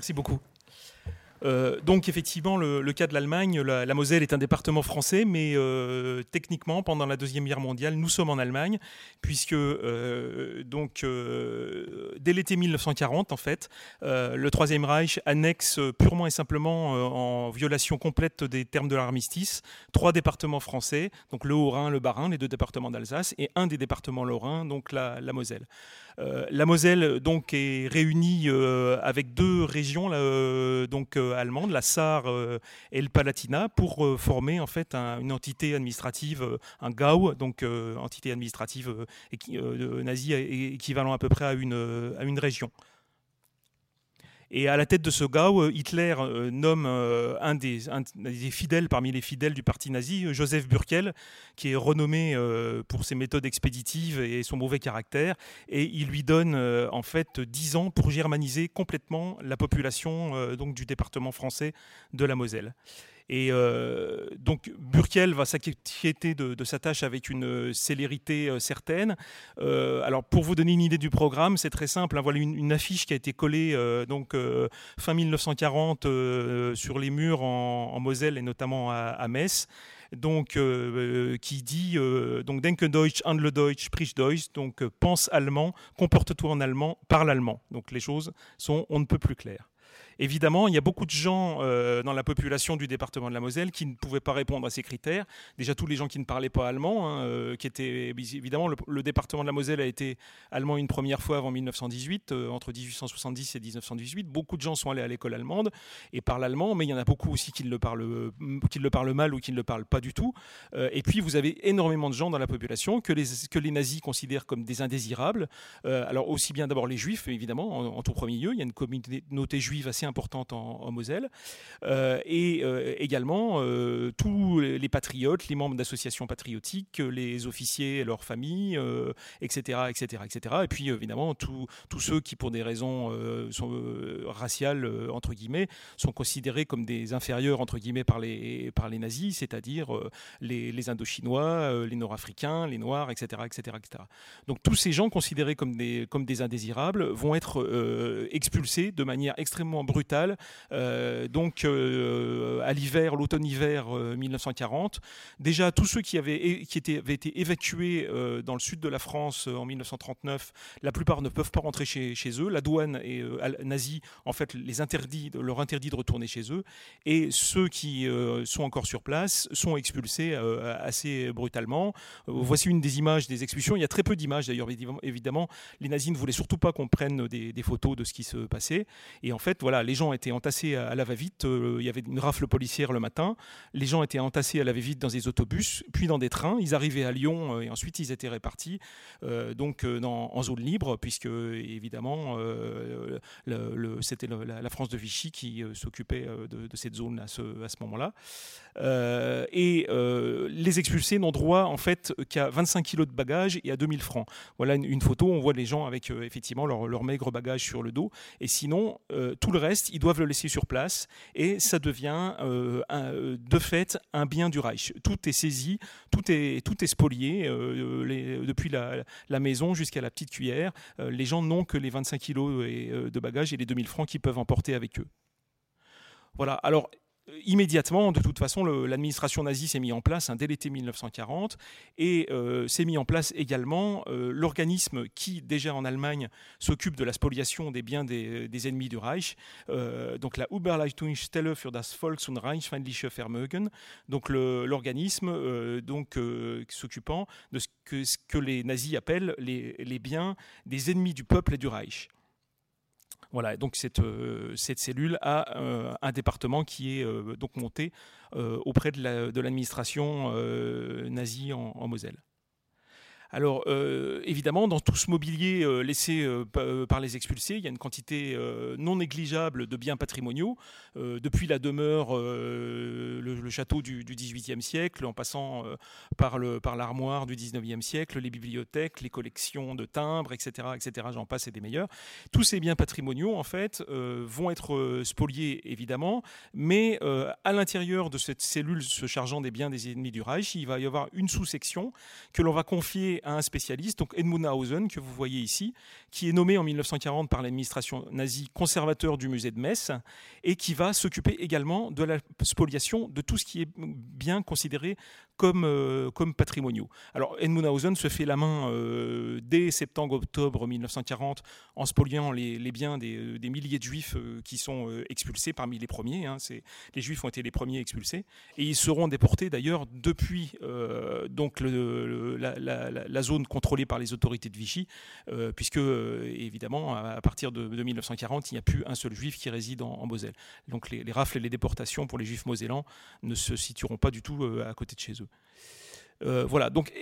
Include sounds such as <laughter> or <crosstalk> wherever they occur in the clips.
Merci beaucoup. Euh, donc effectivement, le, cas de l'Allemagne, la, Moselle est un département français, mais euh, techniquement, pendant la deuxième guerre mondiale, nous sommes en Allemagne, puisque euh, donc dès l'été 1940, en fait, le Troisième Reich annexe purement et simplement en violation complète des termes de l'armistice trois départements français, donc le Haut-Rhin, le Bas-Rhin, les deux départements d'Alsace, et un des départements lorrains, donc la, la Moselle. la Moselle donc est réunie avec deux régions, donc allemande, la Sarre euh, et le Palatinat, pour euh, former en fait une entité administrative, euh, un GAU, donc entité administrative nazie équivalent à peu près à une, à une région. Et à la tête de ce GAU, Hitler nomme un des, des, fidèles parmi les fidèles du parti nazi, Joseph Burkel, qui est renommé pour ses méthodes expéditives et son mauvais caractère. Et il lui donne en fait 10 ans pour germaniser complètement la population donc, du département français de la Moselle. Et euh, donc Burkiel va s'inquiéter de, sa tâche avec une euh, célérité euh, certaine. alors pour vous donner une idée du programme, c'est très simple. Hein. voilà une, affiche qui a été collée fin 1940 sur les murs en, Moselle et notamment à, Metz qui dit donc Denke Deutsch, handle Deutsch, sprich Deutsch, donc pense allemand, comporte-toi en allemand, parle allemand. Donc les choses sont on ne peut plus claires. Évidemment, il y a beaucoup de gens euh, dans la population du département de la Moselle qui ne pouvaient pas répondre à ces critères. Déjà tous les gens qui ne parlaient pas allemand, hein, euh, qui étaient évidemment le, département de la Moselle a été allemand une première fois avant 1918, euh, entre 1870 et 1918. Beaucoup de gens sont allés à l'école allemande et parlent allemand, mais il y en a beaucoup aussi qui le parlent, le parlent mal ou qui ne le parlent pas du tout. et puis vous avez énormément de gens dans la population que les, que les nazis considèrent comme des indésirables. alors aussi bien d'abord les juifs, évidemment, en, en, tout premier lieu. Il y a une communauté juive assez importante en, Moselle, euh, et euh, également euh, tous les patriotes, les membres d'associations patriotiques, les officiers et leurs familles, etc., etc., etc. Et puis évidemment tous ceux qui, pour des raisons raciales entre guillemets, sont considérés comme des inférieurs entre guillemets par les par les nazis, c'est-à-dire les, les Indochinois, les Nord-Africains, les Noirs, etc., etc., etc. Donc tous ces gens considérés comme des comme des indésirables vont être expulsés de manière extrêmement brutale euh, donc euh, à l'hiver, l'automne-hiver 1940. Euh, Déjà, tous ceux qui avaient, qui étaient, avaient été évacués dans le sud de la France en 1939, la plupart ne peuvent pas rentrer chez, chez eux. La douane et, nazie, en fait, les interdit, leur interdit de retourner chez eux. Et ceux qui sont encore sur place sont expulsés assez brutalement. voici une des images des expulsions. Il y a très peu d'images d'ailleurs, évidemment. Les nazis ne voulaient surtout pas qu'on prenne des, des, photos de ce qui se passait. Et en fait, voilà, les gens étaient entassés à la va-vite. Euh, il y avait une rafle policière le matin. Les gens étaient entassés à la va-vite dans des autobus, puis dans des trains. Ils arrivaient à Lyon euh, et ensuite ils étaient répartis euh, donc en zone libre, puisque évidemment c'était la, France de Vichy qui s'occupait de, cette zone à ce, à ce moment-là. et les expulsés n'ont droit en fait qu'à 25 kilos de bagages et à 2000 francs. Voilà une, photo. On voit les gens avec effectivement leur, leur maigre bagage sur le dos. Et sinon, tout le reste ils doivent le laisser sur place et ça devient euh, euh, de fait un bien du Reich. Tout est saisi, tout est, tout est spolié, euh, depuis la, maison jusqu'à la petite cuillère. les gens n'ont que les 25 kilos de bagages et les 2000 francs qu'ils peuvent emporter avec eux. Voilà. Alors immédiatement, de toute façon, l'administration nazie s'est mise en place dès l'été 1940 et euh, s'est mis en place également euh, l'organisme qui, déjà en Allemagne, s'occupe de la spoliation des biens des, ennemis du Reich, euh, donc la Überleitungsstelle für das Volks- und Reichsfeindliche Vermögen, donc l'organisme donc s'occupant de ce que, les nazis appellent les biens des ennemis du peuple et du Reich. Voilà, donc cette, euh, cette cellule a euh, un département qui est euh, donc monté auprès de l'administration nazie en Moselle. Alors euh, évidemment, dans tout ce mobilier euh, laissé euh, par les expulsés, il y a une quantité non négligeable de biens patrimoniaux, depuis la demeure, le, château du, XVIIIe siècle, en passant par l'armoire du XIXe siècle, les bibliothèques, les collections de timbres, etc., etc. J'en passe et des meilleurs. Tous ces biens patrimoniaux, en fait, vont être spoliés évidemment, mais à l'intérieur de cette cellule se chargeant des biens des ennemis du Reich, il va y avoir une sous-section que l'on va confier à un spécialiste, donc Edmund Hausen, que vous voyez ici, qui est nommé en 1940 par l'administration nazie conservateur du musée de Metz et qui va s'occuper également de la spoliation de tout ce qui est bien considéré comme, euh, comme patrimoniaux. Alors Edmund Hausen se fait la main euh, dès septembre-octobre 1940 en spoliant les, biens des, milliers de juifs qui sont expulsés parmi les premiers. Hein, les juifs ont été les premiers expulsés et ils seront déportés d'ailleurs depuis donc la, zone contrôlée par les autorités de Vichy, euh, puisque euh, évidemment à, partir de, 1940, il n'y a plus un seul juif qui réside en, Moselle. Donc les, rafles et les déportations pour les juifs mosellans ne se situeront pas du tout euh, à côté de chez eux. Voilà, donc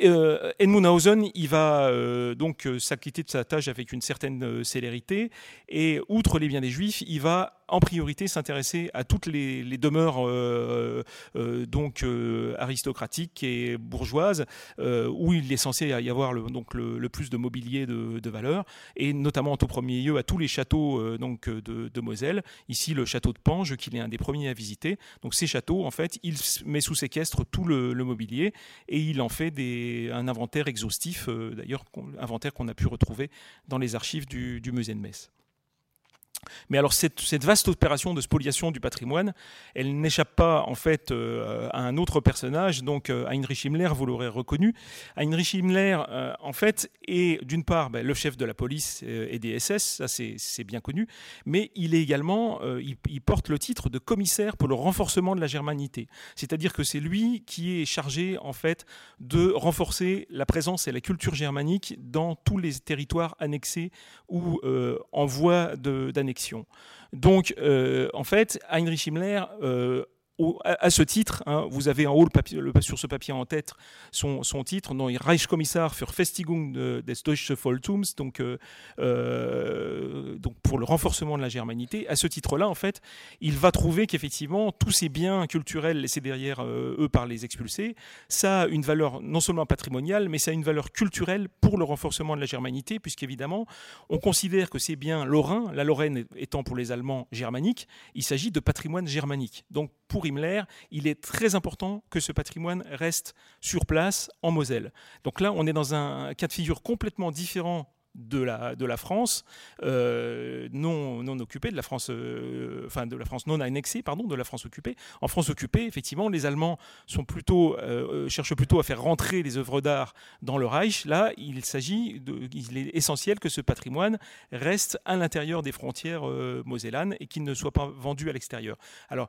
Edmund Hausen, il va donc s'acquitter de sa tâche avec une certaine célérité, et outre les biens des Juifs, il va en priorité s'intéresser à toutes les, demeures euh, euh, euh, aristocratiques et bourgeoises où il est censé y avoir le, donc le, plus de mobilier de, valeur et notamment en tout premier lieu à tous les châteaux de, Moselle. Ici le château de Pange qu'il est un des premiers à visiter. Donc ces châteaux en fait il met sous séquestre tout le, mobilier et il en fait un inventaire exhaustif d'ailleurs inventaire qu'on a pu retrouver dans les archives du musée de Metz. Mais alors cette, vaste opération de spoliation du patrimoine, elle n'échappe pas en fait euh, à un autre personnage, donc euh, Heinrich Himmler, vous l'aurez reconnu. Heinrich Himmler, euh, en fait, est d'une part ben, le chef de la police et des SS, ça c'est bien connu, mais il est également, il, porte le titre de commissaire pour le renforcement de la germanité. C'est-à-dire que c'est lui qui est chargé en fait de renforcer la présence et la culture germanique dans tous les territoires annexés ou en voie d'annexion donc, euh, en fait, Heinrich Himmler euh, à, ce titre, hein, vous avez en haut le papier, sur ce papier en tête son, titre, non, Reichskommissar für Festigung des Deutsche Voltums, donc, euh, euh, donc pour le renforcement de la germanité. À ce titre-là, en fait, il va trouver qu'effectivement, tous ces biens culturels laissés derrière euh, eux par les expulsés, ça a une valeur non seulement patrimoniale, mais ça a une valeur culturelle pour le renforcement de la germanité, puisqu'évidemment, on considère que ces biens lorrains, la Lorraine étant pour les Allemands germanique, il s'agit de patrimoine germanique. Donc pour Il est très important que ce patrimoine reste sur place en Moselle. Donc là, on est dans un cas de figure complètement différent de la, de la France euh, non, occupée, de la France, euh, enfin de la France non annexée, pardon, de la France occupée. En France occupée, effectivement, les Allemands euh, cherchent plutôt à faire rentrer les œuvres d'art dans le Reich. Là, il s'agit, il est essentiel que ce patrimoine reste à l'intérieur des frontières mosellanes et qu'il ne soit pas vendu à l'extérieur. Alors,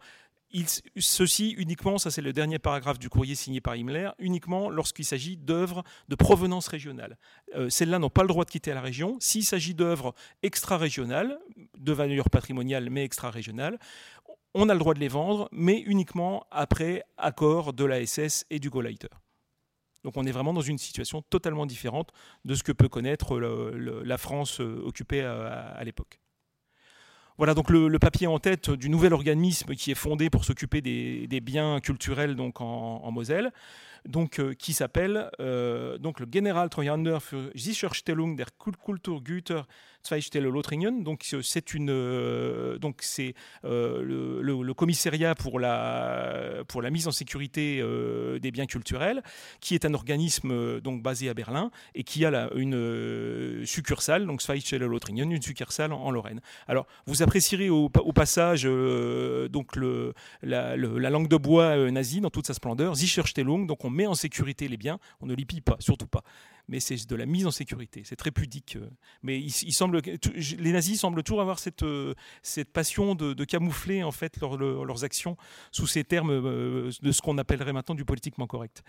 ceci uniquement, ça c'est le dernier paragraphe du courrier signé par Himmler, uniquement lorsqu'il s'agit d'œuvres de provenance régionale. Euh, celles-là n'ont pas le droit de quitter la région. S'il s'agit d'œuvres extra-régionales, de valeur patrimoniale mais extra-régionales, on a le droit de les vendre, mais uniquement après accord de la SS et du Gauleiter. Donc on est vraiment dans une situation totalement différente de ce que peut connaître la France euh, occupée à l'époque. Voilà donc le, papier en tête du nouvel organisme qui est fondé pour s'occuper des, biens culturels en, Moselle, euh, qui s'appelle euh, donc le Generaltreuhänder für Sicherstellung der Kulturgüter Zweistelle Donc c'est une euh, donc c'est euh, le, commissariat pour la pour la mise en sécurité euh, des biens culturels, qui est un organisme donc basé à Berlin et qui a une succursale donc Lothringen, une succursale en, Lorraine. Alors vous apprécierez au, passage donc le la, langue de bois nazie dans toute sa splendeur, Sicherstellung. Donc on met en sécurité les biens, on ne les pille pas, surtout pas mais c'est de la mise en sécurité. C'est très pudique. Euh. Mais il, semble, les nazis semblent toujours avoir cette, euh, cette passion de, camoufler en fait leurs actions sous ces termes euh, de ce qu'on appellerait maintenant du politiquement correct.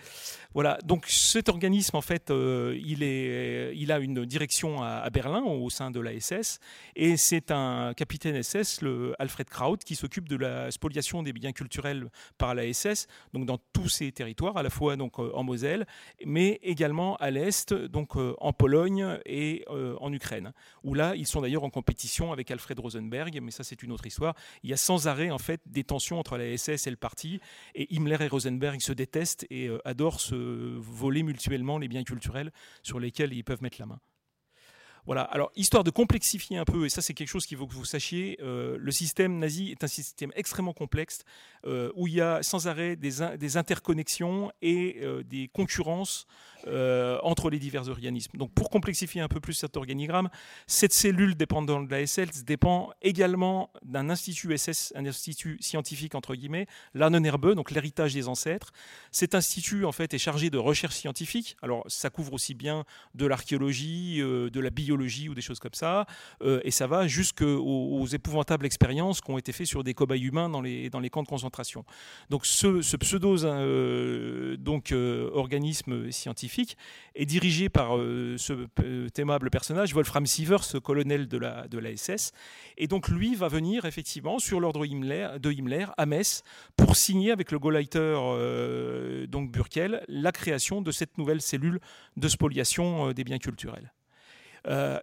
Voilà. Donc cet organisme en fait, il, est, il a une direction à, Berlin au sein de la SS et c'est un capitaine SS, le Alfred Kraut, qui s'occupe de la spoliation des biens culturels par la SS, donc dans tous ces territoires, à la fois donc en Moselle, mais également à l'est donc euh, en Pologne et euh, en Ukraine, où là ils sont d'ailleurs en compétition avec Alfred Rosenberg, mais ça c'est une autre histoire. Il y a sans arrêt en fait des tensions entre la SS et le parti, et Himmler et Rosenberg se détestent et euh, adorent se voler mutuellement les biens culturels sur lesquels ils peuvent mettre la main. Voilà. Alors, histoire de complexifier un peu, et ça c'est quelque chose qu'il faut que vous sachiez, euh, le système nazi est un système extrêmement complexe euh, où il y a sans arrêt des, interconnexions et euh, des concurrences entre les divers organismes. Donc, pour complexifier un peu plus cet organigramme, cette cellule dépendante de la SS dépend également d'un institut SS, un institut scientifique entre guillemets, donc l'héritage des ancêtres. Cet institut en fait est chargé de recherche scientifique. Alors, ça couvre aussi bien de l'archéologie, de la biologie ou des choses comme ça. Euh, et ça va jusqu'aux aux épouvantables expériences qui ont été faites sur des cobayes humains dans les, camps de concentration. Donc ce, pseudo euh, euh, scientifique est dirigé par ce aimable personnage, Wolfram Sievers, colonel de la, SS. Et donc lui va venir effectivement sur l'ordre de Himmler à Metz pour signer avec le Gauleiter donc Burkel la création de cette nouvelle cellule de spoliation des biens culturels. Euh,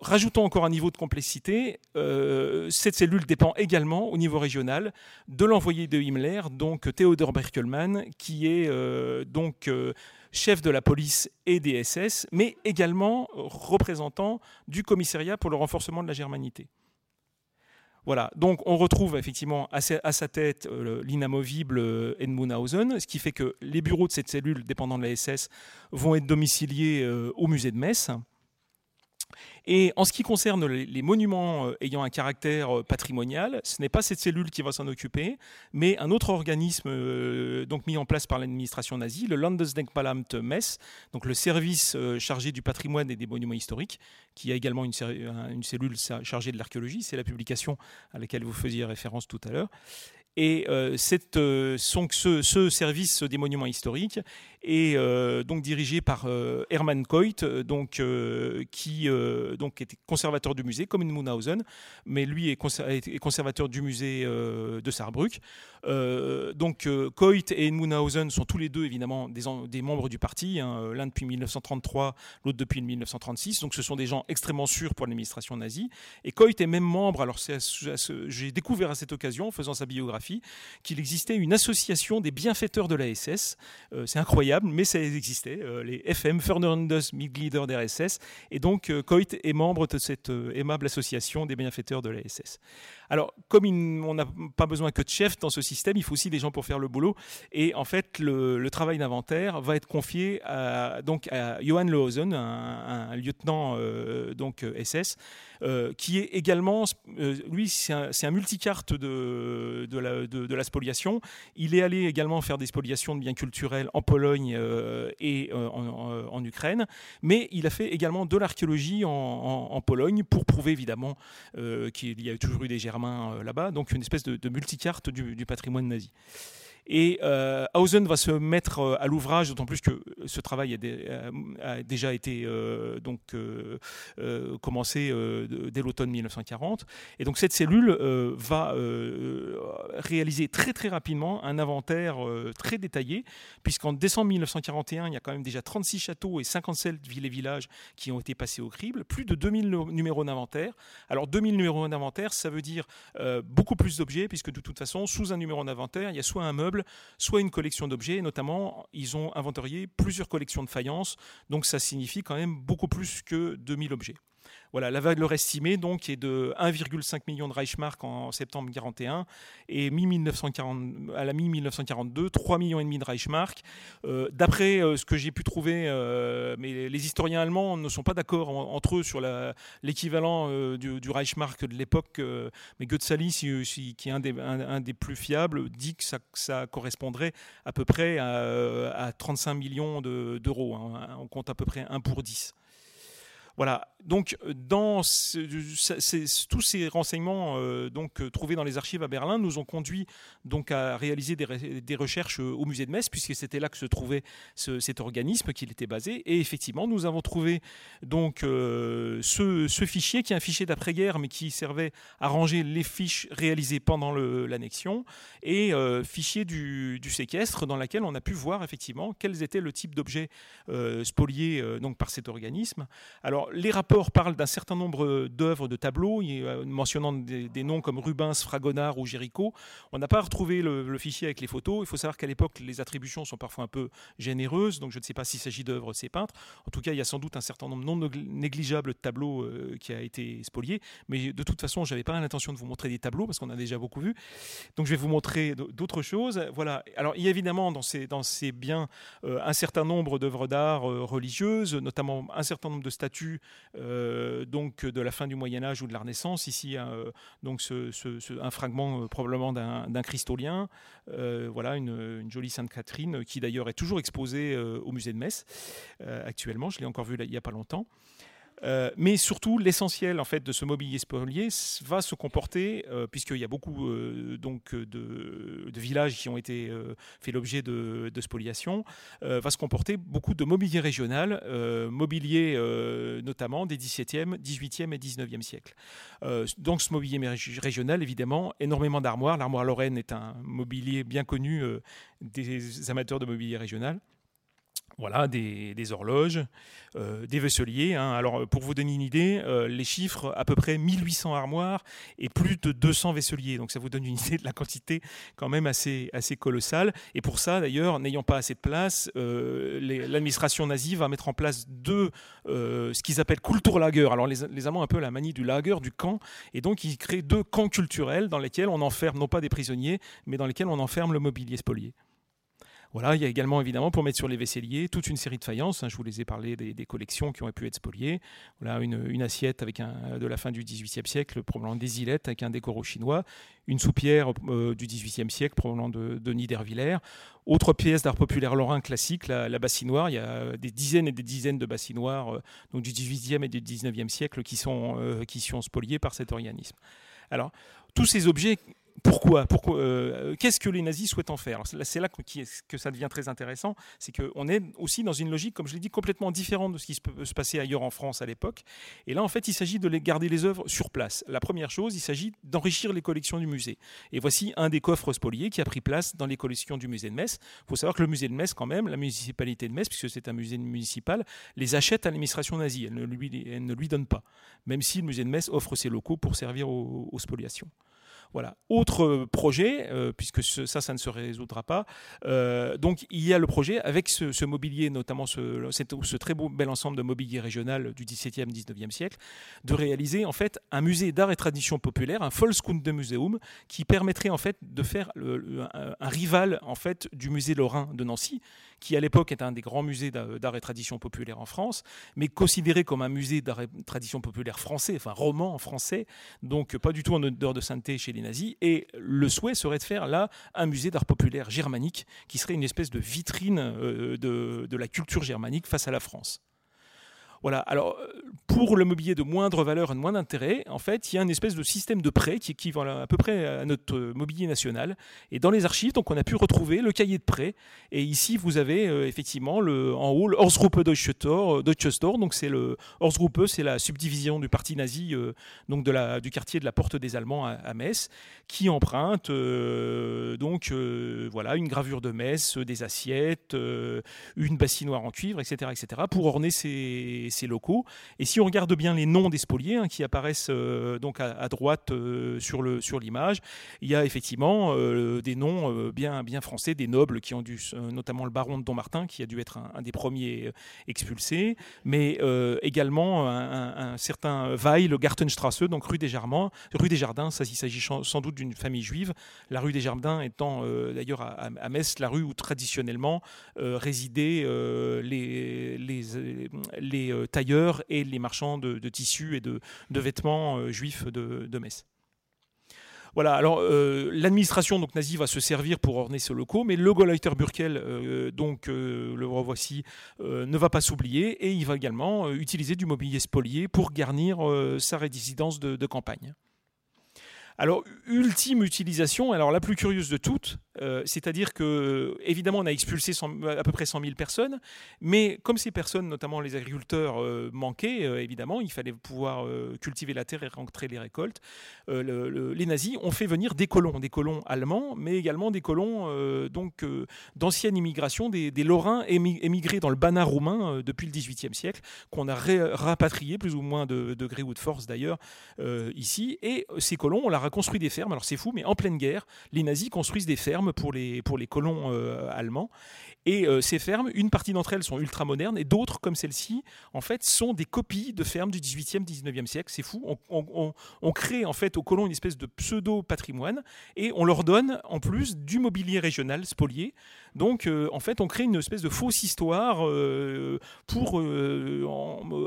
rajoutons encore un niveau de complexité, euh, cette cellule dépend également au niveau régional de l'envoyé de Himmler, donc Theodor Berkelmann, qui est euh, donc chef de la police et des SS, mais également représentant du commissariat pour le renforcement de la germanité. Voilà, donc on retrouve effectivement à sa tête l'inamovible Edmundhausen, ce qui fait que les bureaux de cette cellule dépendant de la SS vont être domiciliés au musée de Metz. Et en ce qui concerne les, monuments euh, ayant un caractère euh, patrimonial, ce n'est pas cette cellule qui va s'en occuper, mais un autre organisme euh, donc mis en place par l'administration nazie, le Landesdenkmalamt Metz, donc le service chargé du patrimoine et des monuments historiques, qui a également une, une cellule chargée de l'archéologie. C'est la publication à laquelle vous faisiez référence tout à l'heure. Et cette, ce, service des monuments historiques et euh, donc dirigé par euh, Hermann Coit, euh, donc, qui donc était conservateur du musée, comme Munhausen, mais lui est, conservateur du musée de Saarbrück. donc Coit et Munhausen sont tous les deux évidemment des, des membres du parti, hein, l'un depuis 1933, l'autre depuis 1936. Donc ce sont des gens extrêmement sûrs pour l'administration nazie. Et Coit est même membre, alors j'ai découvert à cette occasion, en faisant sa biographie, qu'il existait une association des bienfaiteurs de la SS. C'est incroyable mais ça existait, euh, les FM, Mitglieder der SS, et donc euh, Coit est membre de cette euh, aimable association des bienfaiteurs de la SS. Alors, comme on n'a pas besoin que de chefs dans ce système, il faut aussi des gens pour faire le boulot, et en fait, le, travail d'inventaire va être confié à, donc à Johann Lehausen, un, lieutenant donc SS, qui est également, lui, c'est un, multicarte de, de, la, de la spoliation. Il est allé également faire des spoliations de biens culturels en Pologne, euh, et euh, en, Ukraine, mais il a fait également de l'archéologie en, Pologne pour prouver évidemment euh, qu'il y a toujours eu des Germains là-bas, donc une espèce de, multicarte du patrimoine nazi. Et euh, Hausen va se mettre euh, à l'ouvrage, d'autant plus que ce travail a, euh, déjà été donc, commencé dès l'automne 1940. Et donc cette cellule va réaliser très très rapidement un inventaire très détaillé, puisqu'en décembre 1941, il y a quand même déjà 36 châteaux et 57 villes et villages qui ont été passés au crible, plus de 2000 numéros d'inventaire. Alors 2000 numéros d'inventaire, ça veut dire beaucoup plus d'objets, puisque de toute façon, sous un numéro d'inventaire, il y a soit un meuble, soit une collection d'objets. Notamment, ils ont inventorié plusieurs collections de faïences, donc ça signifie quand même beaucoup plus que 2000 objets. Voilà, la valeur estimée donc est de 1,5 million de Reichsmark en septembre 1941 et à la mi-1942, 3 millions et demi de Reichsmark. Euh, d'après euh, ce que j'ai pu trouver, euh, mais les historiens allemands ne sont pas d'accord entre eux sur l'équivalent du, Reichsmark de l'époque. mais Goethe qui est un des, plus fiables, dit que ça, correspondrait à peu près à, 35 millions d'euros. Hein. On compte à peu près 1 pour 10. Voilà. Donc, tous ces renseignements euh, donc, euh, trouvés dans les archives à Berlin nous ont conduit donc, à réaliser des, recherches euh, au musée de Metz, puisque c'était là que se trouvait cet organisme qu'il était basé. Et effectivement, nous avons trouvé donc, ce, fichier, qui est un fichier d'après-guerre, mais qui servait à ranger les fiches réalisées pendant l'annexion, et fichier du, séquestre, dans lequel on a pu voir effectivement quels étaient le type d'objets spoliés donc, par cet organisme. Alors, les rapports parlent d'un certain nombre d'œuvres, de tableaux, mentionnant des, noms comme Rubens, Fragonard ou Géricault. On n'a pas retrouvé le, fichier avec les photos. Il faut savoir qu'à l'époque, les attributions sont parfois un peu généreuses, donc je ne sais pas s'il s'agit d'œuvres de ces peintres. En tout cas, il y a sans doute un certain nombre non négligeable de tableaux qui a été spolié. Mais de toute façon, je n'avais pas l'intention de vous montrer des tableaux parce qu'on a déjà beaucoup vu. Donc, je vais vous montrer d'autres choses. Voilà. Alors, il y a évidemment dans ces, dans ces biens un certain nombre d'œuvres d'art religieuses, notamment un certain nombre de statues euh, donc de la fin du Moyen Âge ou de la Renaissance. Ici, euh, donc un fragment euh, probablement d'un cristolien. voilà, une, jolie Sainte Catherine qui d'ailleurs est toujours exposée au musée de Metz actuellement. Je l'ai encore vu il n'y a pas longtemps. Euh, mais surtout, l'essentiel en fait de ce mobilier spolié va se comporter, euh, puisqu'il y a beaucoup euh, donc de, villages qui ont été fait l'objet de, spoliation, va se comporter beaucoup de mobilier régional, mobilier notamment des 17e, 18e et 19e siècles. donc ce mobilier régional, évidemment, énormément d'armoires. L'armoire Lorraine est un mobilier bien connu des amateurs de mobilier régional. Voilà, des, horloges, euh, des vaisseliers. Hein. Alors, pour vous donner une idée, euh, les chiffres, à peu près 1800 armoires et plus de 200 vaisseliers. Donc, ça vous donne une <laughs> idée de la quantité quand même assez, assez colossale. Et pour ça, d'ailleurs, n'ayant pas assez de place, euh, l'administration nazie va mettre en place deux, ce qu'ils appellent Kulturlager. Alors, les, les Allemands un peu la manie du lager, du camp. Et donc, ils créent deux camps culturels dans lesquels on enferme non pas des prisonniers, mais dans lesquels on enferme le mobilier spolié. Voilà, il y a également évidemment pour mettre sur les vaisseliers toute une série de faïences. Hein, je vous les ai parlé des, collections qui ont pu être spoliées. Voilà, une, assiette avec de la fin du XVIIIe siècle provenant des îlettes avec un décor chinois, une soupière euh, du XVIIIe siècle provenant de, de Niedervillers. Autre pièce d'art populaire lorrain classique, la, bassinoire. Il y a des dizaines et des dizaines de bassinoires euh, du XVIIIe et du XIXe siècle qui sont, euh, qui sont spoliées par cet organisme. Alors, tous ces objets pourquoi, euh, Qu'est-ce que les nazis souhaitent en faire? C'est là que, ça devient très intéressant. C'est qu'on est aussi dans une logique, comme je l'ai dit, complètement différente de ce qui peut se passer ailleurs en France à l'époque. Et là, en fait, il s'agit de garder les œuvres sur place. La première chose, il s'agit d'enrichir les collections du musée. Et voici un des coffres spoliés qui a pris place dans les collections du musée de Metz. Il faut savoir que le musée de Metz, quand même, la municipalité de Metz, puisque c'est un musée municipal, les achète à l'administration nazie. Elle ne, lui, ne lui donne pas. Même si le musée de Metz offre ses locaux pour servir aux spoliations. Voilà. Autre projet, euh, puisque ça, ça ne se résoudra pas. Euh, donc, il y a le projet avec ce, mobilier, notamment ce, ce, très beau bel ensemble de mobilier régional du XVIIe, XIXe siècle, de réaliser en fait un musée d'art et tradition populaire, un Volkskundemuseum, qui permettrait en fait de faire un, rival en fait du musée lorrain de Nancy, qui à l'époque est un des grands musées d'art et tradition populaire en France, mais considéré comme un musée d'art et tradition populaire français, enfin roman en français, donc pas du tout en odeur de sainteté chez les Et le souhait serait de faire là un musée d'art populaire germanique, qui serait une espèce de vitrine euh, de la culture germanique face à la France. Voilà. Alors, euh, pour le mobilier de moindre valeur et de moins d'intérêt, en fait, il y a une espèce de système de prêt qui équivaut à peu près à notre euh, mobilier national. Et dans les archives, donc, on a pu retrouver le cahier de prêt. Et ici, vous avez euh, effectivement en haut le Horsgruppe Deutsche Store. Donc, c'est le c'est la subdivision du parti nazi, donc du quartier de la Porte des Allemands à, Metz, qui emprunte donc voilà une gravure de Metz, des assiettes, une bassinoire en cuivre, etc., etc., pour orner ces ces locaux. Et si on regarde bien les noms des spoliés hein, qui apparaissent euh, donc à, droite euh, sur le sur l'image, il y a effectivement euh, des noms bien bien français, des nobles qui ont dû, notamment le baron de Dommartin qui a dû être un, des premiers expulsés, mais également un, certain Weil, Gartenstrasse, donc rue des Jardins, rue des Jardins. Ça, il s'agit sans doute d'une famille juive. La rue des Jardins étant d'ailleurs à, Metz la rue où traditionnellement résidaient les, les tailleurs et les marchands de, tissus et de, vêtements euh, juifs de, Metz. Voilà, alors euh, l'administration nazie va se servir pour orner ce locaux, mais le Gauleiter Burkel, euh, donc le revoici, ne va pas s'oublier et il va également utiliser du mobilier spolié pour garnir sa résidence de, campagne. Alors, ultime utilisation, alors la plus curieuse de toutes, C'est-à-dire que, évidemment, on a expulsé à peu près 100 000 personnes, mais comme ces personnes, notamment les agriculteurs, manquaient, évidemment, il fallait pouvoir cultiver la terre et rentrer les récoltes. les nazis ont fait venir des colons, des colons allemands, mais également des colons donc d'ancienne immigration, des, Lorrains émigrés dans le Banat roumain depuis le XVIIIe siècle, qu'on a rapatriés plus ou moins de, de gré ou de force d'ailleurs ici. Et ces colons, on leur a construit des fermes. Alors c'est fou, mais en pleine guerre, les nazis construisent des fermes pour les, pour les colons euh, allemands. Et euh, ces fermes, une partie d'entre elles sont ultra modernes et d'autres, comme celle-ci, en fait, sont des copies de fermes du 18e, 19e siècle. C'est fou. On, crée en fait aux colons une espèce de pseudo-patrimoine et on leur donne en plus du mobilier régional spolié. Donc, euh, en fait, on crée une espèce de fausse histoire pour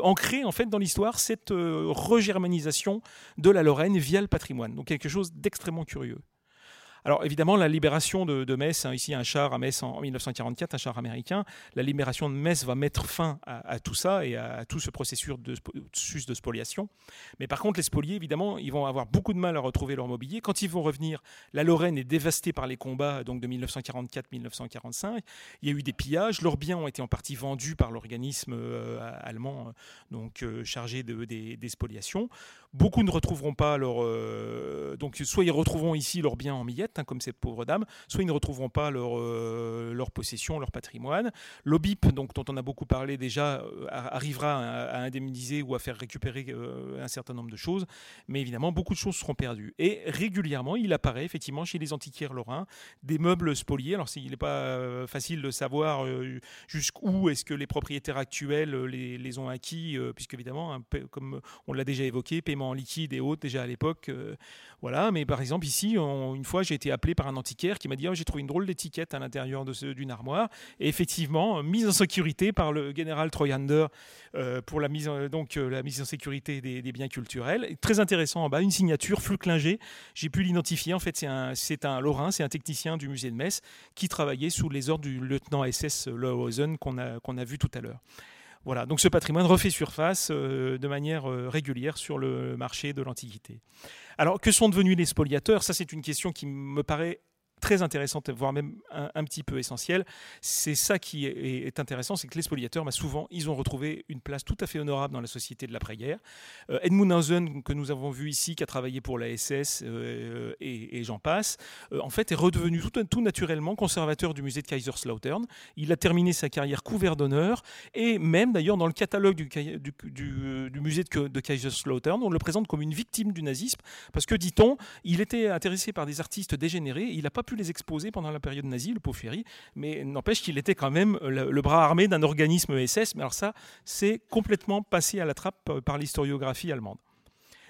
ancrer en fait dans l'histoire cette regermanisation de la Lorraine via le patrimoine. Donc, quelque chose d'extrêmement curieux. Alors évidemment, la libération de, Metz, hein, ici un char à Metz en 1944, un char américain, la libération de Metz va mettre fin à, tout ça et à, tout ce processus de, spoliation. Mais par contre, les spoliés, évidemment, ils vont avoir beaucoup de mal à retrouver leur mobilier. Quand ils vont revenir, la Lorraine est dévastée par les combats donc de 1944-1945. Il y a eu des pillages, leurs biens ont été en partie vendus par l'organisme euh, allemand donc euh, chargé de, des, spoliations. Beaucoup ne retrouveront pas leur... Euh, donc soit ils retrouveront ici leurs biens en miettes, hein, comme ces pauvres dames, soit ils ne retrouveront pas leur, euh, leur possession, leur patrimoine. L'OBIP, donc, dont on a beaucoup parlé déjà, euh, arrivera à, indemniser ou à faire récupérer un certain nombre de choses, mais évidemment, beaucoup de choses seront perdues. Et régulièrement, il apparaît effectivement chez les antiquaires lorrains des meubles spoliés. Alors, il n'est pas facile de savoir jusqu'où est-ce que les propriétaires actuels les, les ont acquis, puisque évidemment, comme on l'a déjà évoqué, paiement liquide et autres déjà à l'époque. Euh, voilà, mais par exemple ici, une fois j'ai été appelé par un antiquaire qui m'a dit oh, j'ai trouvé une drôle d'étiquette à l'intérieur d'une armoire. Et effectivement, mise en sécurité par le général Troyander euh, pour la mise, en, donc, euh, la mise en sécurité des, biens culturels. très intéressant en bas, une signature Flucklinger. J'ai pu l'identifier. En fait, c'est un, un Lorrain, c'est un technicien du musée de Metz qui travaillait sous les ordres du lieutenant SS Lohausen qu'on a, qu'on a vu tout à l'heure. Voilà, donc ce patrimoine refait surface euh, de manière euh, régulière sur le marché de l'Antiquité. Alors, que sont devenus les spoliateurs? Ça, c'est une question qui me paraît très intéressante, voire même un, petit peu essentielle. C'est ça qui est, intéressant, c'est que les spoliateurs, bah, souvent, ils ont retrouvé une place tout à fait honorable dans la société de l'après-guerre. Euh, Edmund Hausen, que nous avons vu ici, qui a travaillé pour la SS euh, et, j'en passe, euh, en fait, est redevenu tout, naturellement conservateur du musée de Kaiserslautern. Il a terminé sa carrière couvert d'honneur et même d'ailleurs dans le catalogue du, musée de, de Kaiserslautern, on le présente comme une victime du nazisme parce que, dit-on, il était intéressé par des artistes dégénérés, il n'a pas pu les exposer pendant la période nazie, le pauvre Ferry, mais n'empêche qu'il était quand même le, bras armé d'un organisme SS. Mais alors ça, c'est complètement passé à la trappe euh, par l'historiographie allemande.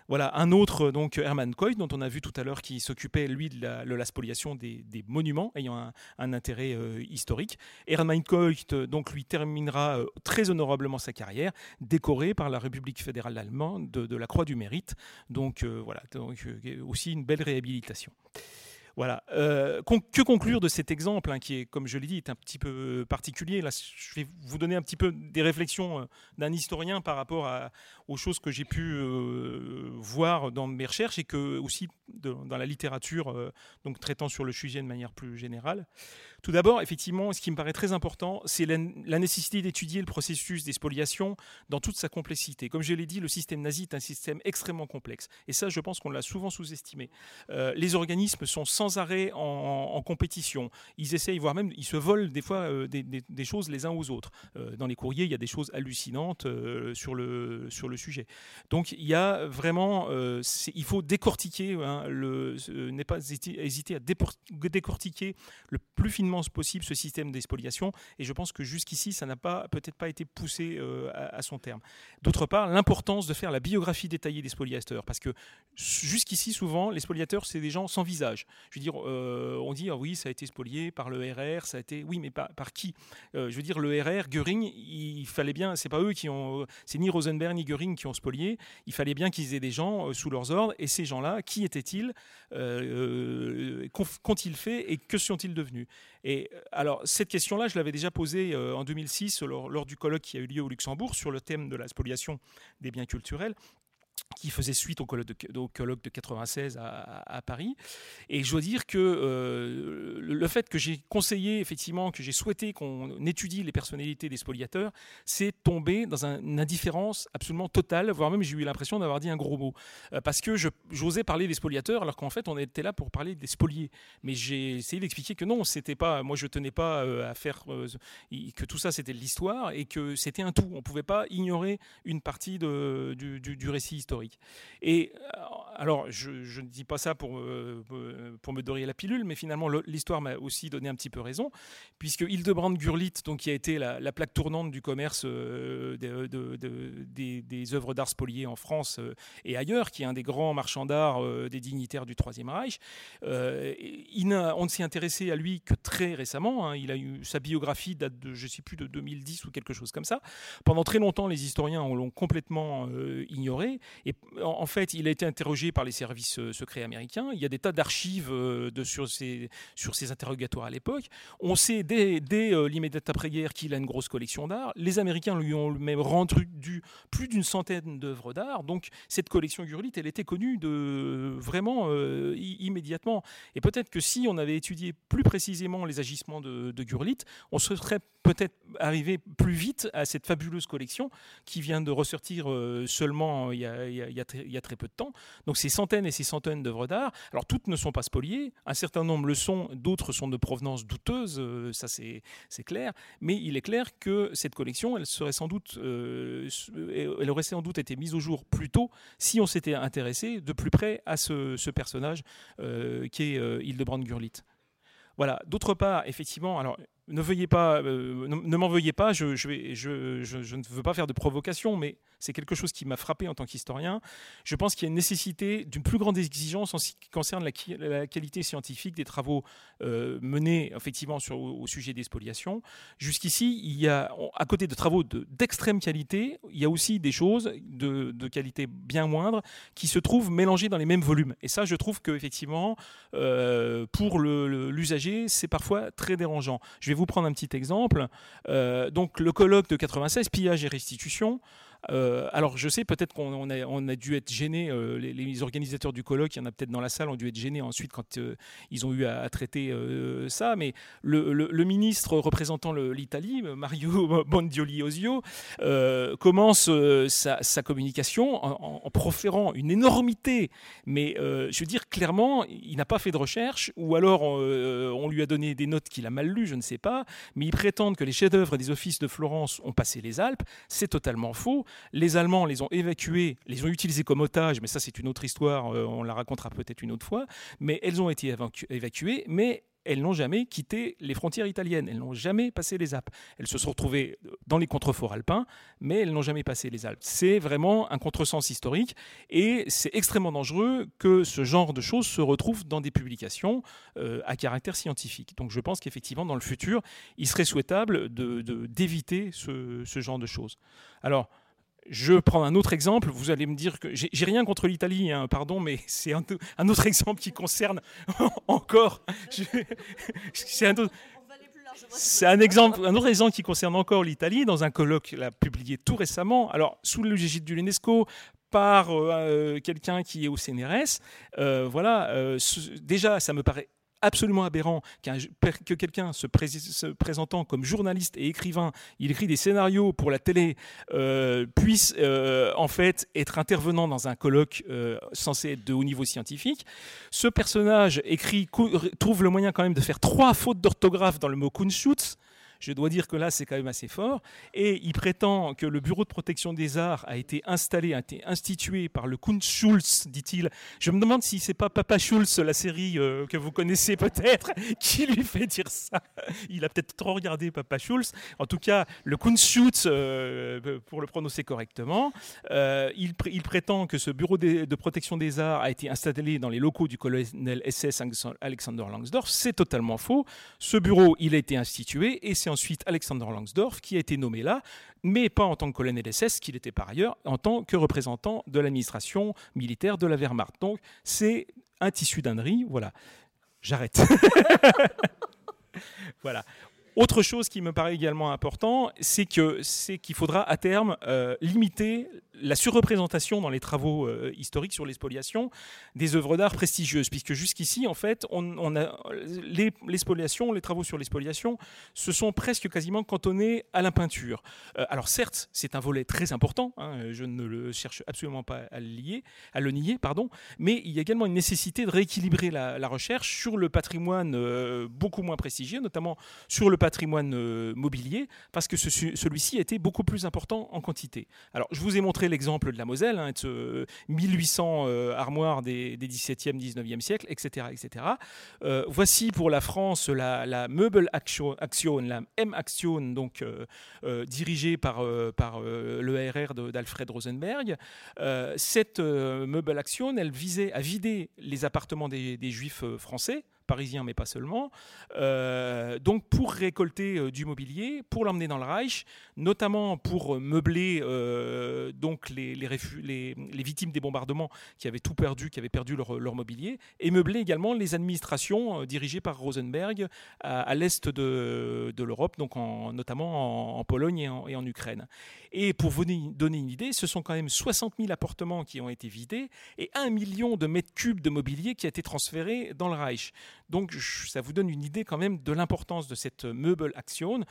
Voilà, un autre, donc Hermann Coit, dont on a vu tout à l'heure, qui s'occupait, lui, de la, spoliation des, monuments ayant un, intérêt euh, historique. Hermann Coit, donc, lui terminera euh, très honorablement sa carrière, décoré par la République fédérale allemande de, la Croix du Mérite. Donc, voilà, donc, aussi une belle réhabilitation. Voilà. Euh, que conclure de cet exemple, hein, qui est, comme je l'ai dit, est un petit peu particulier. Là, je vais vous donner un petit peu des réflexions euh, d'un historien par rapport aux choses que j'ai pu euh, voir dans mes recherches et que aussi dans la littérature, donc traitant sur le sujet de manière plus générale. Tout d'abord, effectivement, ce qui me paraît très important, c'est la, nécessité d'étudier le processus des spoliations dans toute sa complexité. Comme je l'ai dit, le système nazi est un système extrêmement complexe. Et ça, je pense qu'on l'a souvent sous-estimé. les organismes sont sans arrêt en, compétition. Ils essayent, voire même, ils se volent des fois euh, des, choses les uns aux autres. Euh, dans les courriers, il y a des choses hallucinantes euh, sur, le, sujet. Donc il y a vraiment, il faut décortiquer, hein, pas hésiter à décortiquer le plus finement possible ce système d'expoliation. Et je pense que jusqu'ici, ça n'a pas peut-être pas été poussé à, son terme. D'autre part, l'importance de faire la biographie détaillée des spoliateurs, parce que jusqu'ici, souvent, les spoliateurs, c'est des gens sans visage. Veux dire, euh, on dit, ah oui, ça a été spolié par le RR, ça a été. Oui, mais par, par qui? Euh, Je veux dire, le RR, Göring, il fallait bien. C'est pas eux qui ont. C'est ni Rosenberg ni Göring qui ont spolié. Il fallait bien qu'ils aient des gens euh, sous leurs ordres. Et ces gens-là, qui étaient-ils Qu'ont-ils fait et que sont-ils devenus? Et alors, cette question-là, je l'avais déjà posée en 2006 lors, lors du colloque qui a eu lieu au Luxembourg sur le thème de la spoliation des biens culturels. Qui faisait suite au colloque de, au colloque de 96 à, Paris. Et je dois dire que euh, le fait que j'ai conseillé, effectivement, que j'ai souhaité qu'on étudie les personnalités des spoliateurs, c'est tomber dans une indifférence absolument totale, voire même j'ai eu l'impression d'avoir dit un gros mot. Euh, parce que j'osais parler des spoliateurs, alors qu'en fait, on était là pour parler des spoliés. Mais j'ai essayé d'expliquer que non, c'était pas, moi je tenais pas euh, à faire, que tout ça c'était l'histoire et que c'était un tout. On ne pouvait pas ignorer une partie de, du récit historique. Et euh, alors, je, ne dis pas ça pour, euh, pour me dorer la pilule, mais finalement, l'histoire m'a aussi donné un petit peu raison, puisque Hildebrand-Gurlitt, qui a été la, plaque tournante du commerce euh, des, œuvres d'art spoliées en France et ailleurs, qui est un des grands marchands d'art des dignitaires du Troisième Reich, on ne s'est intéressé à lui que très récemment. Hein. il a eu sa biographie date de, je sais plus, de 2010 ou quelque chose comme ça. Pendant très longtemps, les historiens l'ont complètement ignoré. Et en fait, il a été interrogé par les services euh, secrets américains. Il y a des tas d'archives euh, sur ces, interrogatoires à l'époque. On sait dès, dès euh, l'immédiate après-guerre qu'il a une grosse collection d'art. Les Américains lui ont même rendu plus d'une centaine d'œuvres d'art. Donc cette collection Gurlitt, elle était connue vraiment immédiatement. Et peut-être que si on avait étudié plus précisément les agissements de, de Gurlitt, on se serait peut-être arrivé plus vite à cette fabuleuse collection qui vient de ressortir seulement il y a, il y, a très, peu de temps. Donc ces centaines et ces centaines d'œuvres d'art, alors toutes ne sont pas spoliées, un certain nombre le sont, d'autres sont de provenance douteuse, euh, ça c'est clair, mais il est clair que cette collection, elle, serait sans doute, euh, elle aurait sans doute été mise au jour plus tôt si on s'était intéressé de plus près à ce, personnage euh, qui est Hildebrand-Gurlitt. Voilà. D'autre part, effectivement, alors ne veuillez pas, euh, ne, m'en veuillez pas, je, vais, je, ne veux pas faire de provocation, mais c'est quelque chose qui m'a frappé en tant qu'historien. Je pense qu'il y a une nécessité d'une plus grande exigence en ce qui concerne la, qualité scientifique des travaux euh, menés effectivement au, sujet des spoliations. Jusqu'ici, il y a, à côté de travaux d'extrême qualité, il y a aussi des choses de, qualité bien moindre qui se trouvent mélangées dans les mêmes volumes. Et ça, je trouve que effectivement, euh, pour l'usager, c'est parfois très dérangeant. Vous prendre un petit exemple. Euh, donc le colloque de 96, pillage et restitution, euh, alors, je sais, peut-être qu'on a, dû être gênés, euh, les, organisateurs du colloque, il y en a peut-être dans la salle, ont dû être gênés ensuite quand euh, ils ont eu à, traiter ça. Mais le, ministre représentant l'Italie, Mario <laughs> Bondioli Osio, commence sa, communication en, proférant une énormité. Mais je veux dire, clairement, il n'a pas fait de recherche, ou alors on lui a donné des notes qu'il a mal lues, je ne sais pas. Mais il prétend que les chefs-d'œuvre des offices de Florence ont passé les Alpes. C'est totalement faux. Les Allemands les ont évacués, les ont utilisés comme otages, mais ça c'est une autre histoire, euh, on la racontera peut-être une autre fois. Mais elles ont été évacuées, mais elles n'ont jamais quitté les frontières italiennes, elles n'ont jamais passé les Alpes. Elles se sont retrouvées dans les contreforts alpins, mais elles n'ont jamais passé les Alpes. C'est vraiment un contresens historique et c'est extrêmement dangereux que ce genre de choses se retrouvent dans des publications euh, à caractère scientifique. Donc je pense qu'effectivement, dans le futur, il serait souhaitable d'éviter ce, ce genre de choses. Alors, je prends un autre exemple. Vous allez me dire que j'ai rien contre l'Italie, hein, pardon, mais <laughs> c'est un, autre exemple qui concerne <laughs> encore. <laughs> C'est un, un exemple, un autre exemple qui concerne encore l'Italie dans un colloque l'a publié tout récemment. Alors sous l'égide de l'UNESCO, par euh, quelqu'un qui est au CNRS. Euh, voilà, euh, déjà, ça me paraît absolument aberrant que quelqu'un se, présentant comme journaliste et écrivain, il écrit des scénarios pour la télé, euh, puisse euh, en fait être intervenant dans un colloque euh, censé être de haut niveau scientifique. Ce personnage écrit trouve le moyen quand même de faire trois fautes d'orthographe dans le mot Kunstschutz. Je dois dire que là, c'est quand même assez fort. Et il prétend que le Bureau de protection des arts a été installé, a été institué par le Kunstschulz, dit-il. Je me demande si c'est pas Papa Schulz, la série euh, que vous connaissez peut-être, <laughs> qui lui fait dire ça. Il a peut-être trop regardé Papa Schulz. En tout cas, le Kunstschutz, euh, pour le prononcer correctement, euh, il, prétend que ce Bureau de, de protection des arts a été installé dans les locaux du colonel SS Alexander Langsdorff. C'est totalement faux. Ce bureau, il a été institué et c'est ensuite Alexander Langsdorff qui a été nommé là, mais pas en tant que colonel SS, qu'il était par ailleurs, en tant que représentant de l'administration militaire de la Wehrmacht. Donc c'est un tissu d'ânerie, voilà. J'arrête. <laughs> voilà. Autre chose qui me paraît également important, c'est que c'est qu'il faudra à terme euh, limiter la surreprésentation dans les travaux euh, historiques sur l'expoliation des œuvres d'art prestigieuses, puisque jusqu'ici, en fait, on, a les, spoliations, les travaux sur l'expoliation se sont presque quasiment cantonnés à la peinture. Euh, alors certes, c'est un volet très important, hein, je ne cherche absolument pas à le, nier, pardon, mais il y a également une nécessité de rééquilibrer la, recherche sur le patrimoine beaucoup moins prestigieux, notamment sur le patrimoine mobilier, parce que celui-ci été beaucoup plus important en quantité. Alors je vous ai montré l'exemple de la Moselle, hein, de 1800 euh, armoires des, 17e, 19e siècle, etc. etc. Euh, voici pour la France la, la Action, la M Action, donc euh, dirigée par, par l'ERR d'Alfred Rosenberg. cette Meuble Action, elle visait à vider les appartements des juifs français parisiens, mais pas seulement. Euh, donc pour récolter euh, du mobilier, pour l'emmener dans le Reich, notamment pour meubler euh, donc les, les, victimes des bombardements qui avaient tout perdu, qui avaient perdu leur, mobilier, et meubler également les administrations dirigées par Rosenberg à, l'est de, l'Europe, donc en, notamment en, Pologne et en, et en, Ukraine. Et pour vous donner une idée, ce sont quand même 60 000 appartements qui ont été vidés et 1 million de mètres cubes de mobilier qui a été transféré dans le Reich. Donc ça vous donne une idée quand même de l'importance de cette Meuble Action.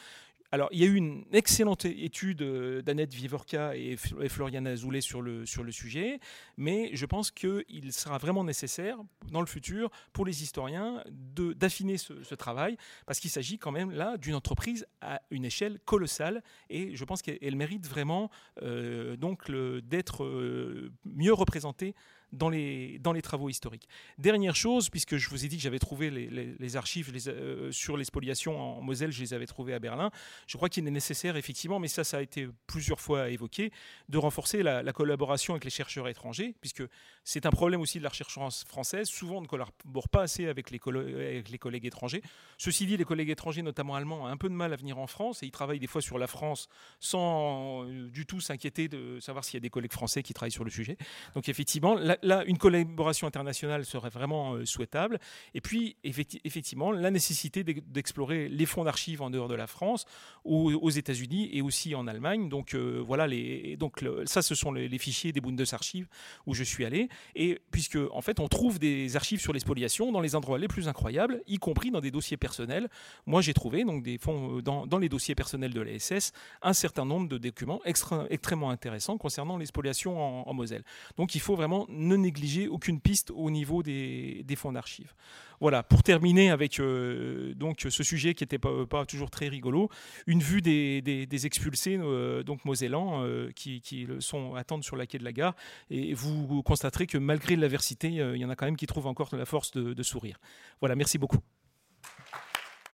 Alors, il y a eu une excellente étude euh, d'Annette Vivorka et Floriana Azoulay sur le, sur le sujet, mais je pense qu'il sera vraiment nécessaire dans le futur pour les historiens d'affiner ce, travail, parce qu'il s'agit quand même là d'une entreprise à une échelle colossale, et je pense qu'elle mérite vraiment euh, donc d'être euh, mieux représentée dans les, dans les travaux historiques. Dernière chose, puisque je vous ai dit que j'avais trouvé les, archives euh, sur les en Moselle, je les avais trouvées à Berlin, je crois qu'il est nécessaire, effectivement, mais ça, ça a été plusieurs fois évoqué, de renforcer la, collaboration avec les chercheurs étrangers, puisque c'est un problème aussi de la recherche française. Souvent, on ne collabore pas assez avec les, avec les collègues étrangers. Ceci dit, les collègues étrangers, notamment allemands, ont un peu de mal à venir en France, et ils travaillent des fois sur la France sans euh, du tout s'inquiéter de savoir s'il y a des collègues français qui travaillent sur le sujet. Donc effectivement, là, une collaboration internationale serait vraiment euh, souhaitable. Et puis, effectivement, la nécessité d'explorer les fonds d'archives en dehors de la France, aux, États-Unis et aussi en Allemagne. Donc, euh, voilà, les, donc ça, ce sont les, fichiers des Bundesarchives où je suis allé. Et puisque, en fait, on trouve des archives sur les dans les endroits les plus incroyables, y compris dans des dossiers personnels. Moi, j'ai trouvé, donc, des fonds, euh, dans, dans, les dossiers personnels de l'ASS, un certain nombre de documents extrêmement intéressants concernant les en Moselle. Donc, il faut vraiment ne négliger aucune piste au niveau des, fonds d'archives. Voilà, pour terminer avec euh, donc ce sujet qui n'était pas, toujours très rigolo, une vue des, expulsés, euh, donc mosellans, euh, qui, sont attendent sur la quai de la gare, et vous constaterez que malgré l'adversité, il y en a quand même qui trouvent encore la force de sourire. Voilà, merci beaucoup.